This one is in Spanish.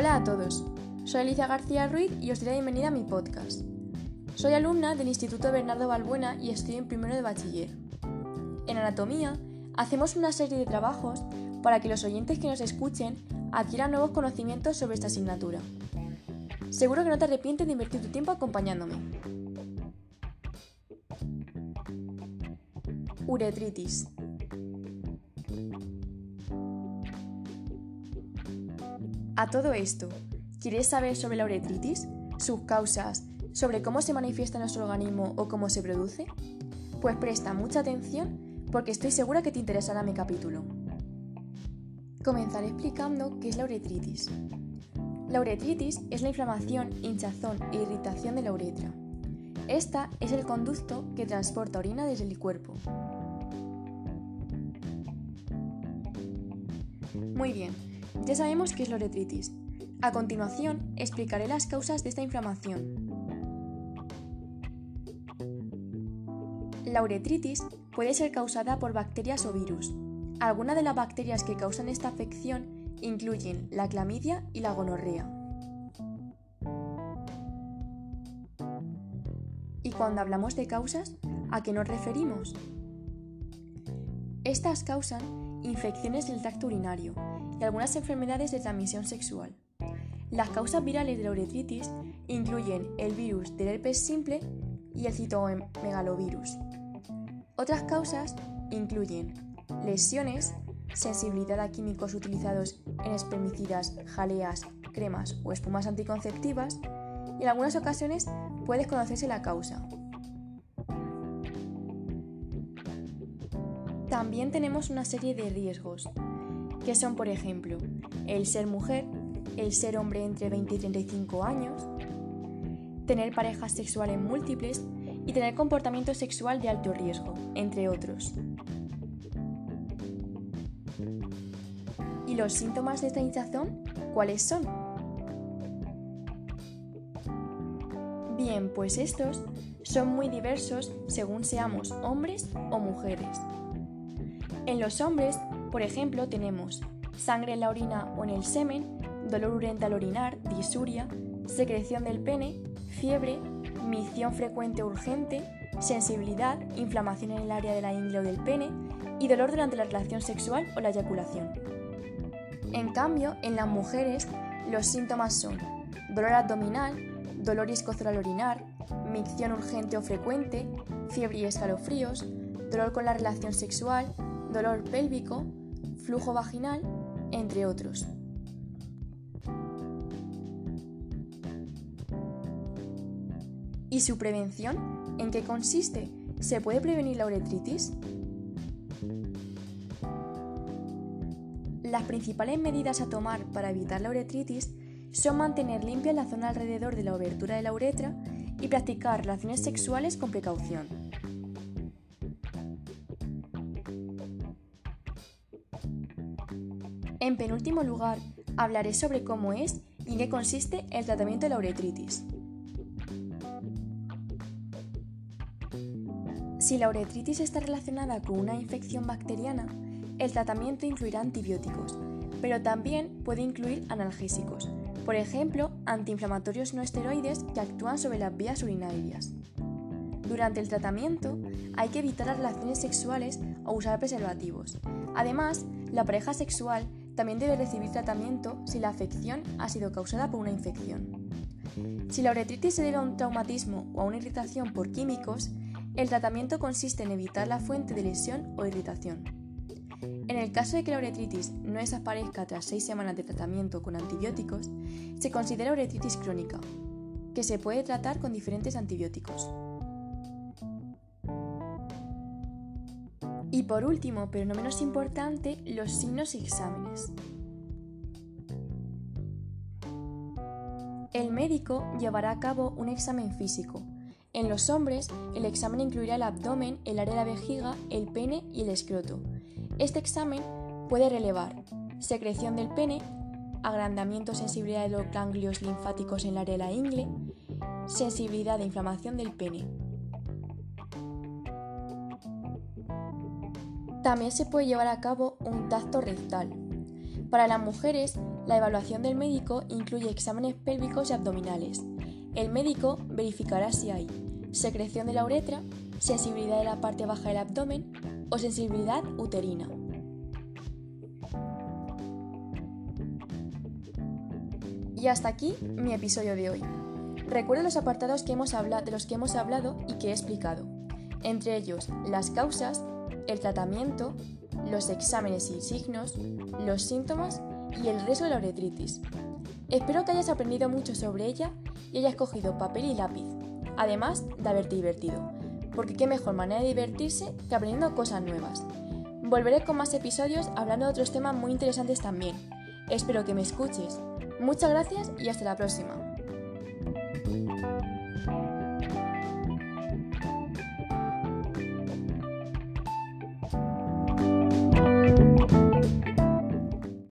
Hola a todos, soy Alicia García Ruiz y os doy la bienvenida a mi podcast. Soy alumna del Instituto Bernardo Balbuena y estoy en primero de bachiller. En anatomía, hacemos una serie de trabajos para que los oyentes que nos escuchen adquieran nuevos conocimientos sobre esta asignatura. Seguro que no te arrepientes de invertir tu tiempo acompañándome. Uretritis. A todo esto, ¿quieres saber sobre la uretritis, sus causas, sobre cómo se manifiesta en nuestro organismo o cómo se produce? Pues presta mucha atención porque estoy segura que te interesará mi capítulo. Comenzaré explicando qué es la uretritis. La uretritis es la inflamación, hinchazón e irritación de la uretra. Esta es el conducto que transporta orina desde el cuerpo. Muy bien, ya sabemos qué es la uretritis. A continuación, explicaré las causas de esta inflamación. La uretritis puede ser causada por bacterias o virus. Algunas de las bacterias que causan esta afección incluyen la clamidia y la gonorrea. Y cuando hablamos de causas, ¿a qué nos referimos? Estas causan infecciones del tracto urinario y algunas enfermedades de transmisión sexual. Las causas virales de la uretritis incluyen el virus del herpes simple y el citomegalovirus. Otras causas incluyen lesiones, sensibilidad a químicos utilizados en espermicidas, jaleas, cremas o espumas anticonceptivas y en algunas ocasiones puede conocerse la causa. También tenemos una serie de riesgos, que son por ejemplo el ser mujer, el ser hombre entre 20 y 35 años, tener parejas sexuales múltiples y tener comportamiento sexual de alto riesgo, entre otros. ¿Y los síntomas de esta hinchazón cuáles son? Bien, pues estos son muy diversos según seamos hombres o mujeres. En los hombres, por ejemplo, tenemos sangre en la orina o en el semen, dolor urente al orinar, disuria, secreción del pene, fiebre, micción frecuente o urgente, sensibilidad, inflamación en el área de la ingle o del pene y dolor durante la relación sexual o la eyaculación. En cambio, en las mujeres, los síntomas son dolor abdominal, dolor y al orinar, micción urgente o frecuente, fiebre y escalofríos, dolor con la relación sexual, dolor pélvico, flujo vaginal, entre otros. ¿Y su prevención? ¿En qué consiste? ¿Se puede prevenir la uretritis? Las principales medidas a tomar para evitar la uretritis son mantener limpia la zona alrededor de la abertura de la uretra y practicar relaciones sexuales con precaución. En penúltimo lugar, hablaré sobre cómo es y en qué consiste el tratamiento de la uretritis. Si la uretritis está relacionada con una infección bacteriana, el tratamiento incluirá antibióticos, pero también puede incluir analgésicos, por ejemplo, antiinflamatorios no esteroides que actúan sobre las vías urinarias. Durante el tratamiento hay que evitar las relaciones sexuales o usar preservativos. Además, la pareja sexual también debe recibir tratamiento si la afección ha sido causada por una infección. Si la uretritis se debe a un traumatismo o a una irritación por químicos, el tratamiento consiste en evitar la fuente de lesión o irritación. En el caso de que la uretritis no desaparezca tras seis semanas de tratamiento con antibióticos, se considera uretritis crónica, que se puede tratar con diferentes antibióticos. Y por último, pero no menos importante, los signos y exámenes. El médico llevará a cabo un examen físico. En los hombres, el examen incluirá el abdomen, el área de la vejiga, el pene y el escroto. Este examen puede relevar secreción del pene, agrandamiento o sensibilidad de los ganglios linfáticos en el área de la ingle, sensibilidad e inflamación del pene. También se puede llevar a cabo un tacto rectal. Para las mujeres, la evaluación del médico incluye exámenes pélvicos y abdominales. El médico verificará si hay secreción de la uretra, sensibilidad de la parte baja del abdomen o sensibilidad uterina. Y hasta aquí mi episodio de hoy. Recuerda los apartados que hemos de los que hemos hablado y que he explicado, entre ellos las causas, el tratamiento, los exámenes y signos, los síntomas y el riesgo de la uretritis. Espero que hayas aprendido mucho sobre ella y hayas cogido papel y lápiz, además de haberte divertido, porque qué mejor manera de divertirse que aprendiendo cosas nuevas. Volveré con más episodios hablando de otros temas muy interesantes también. Espero que me escuches. Muchas gracias y hasta la próxima.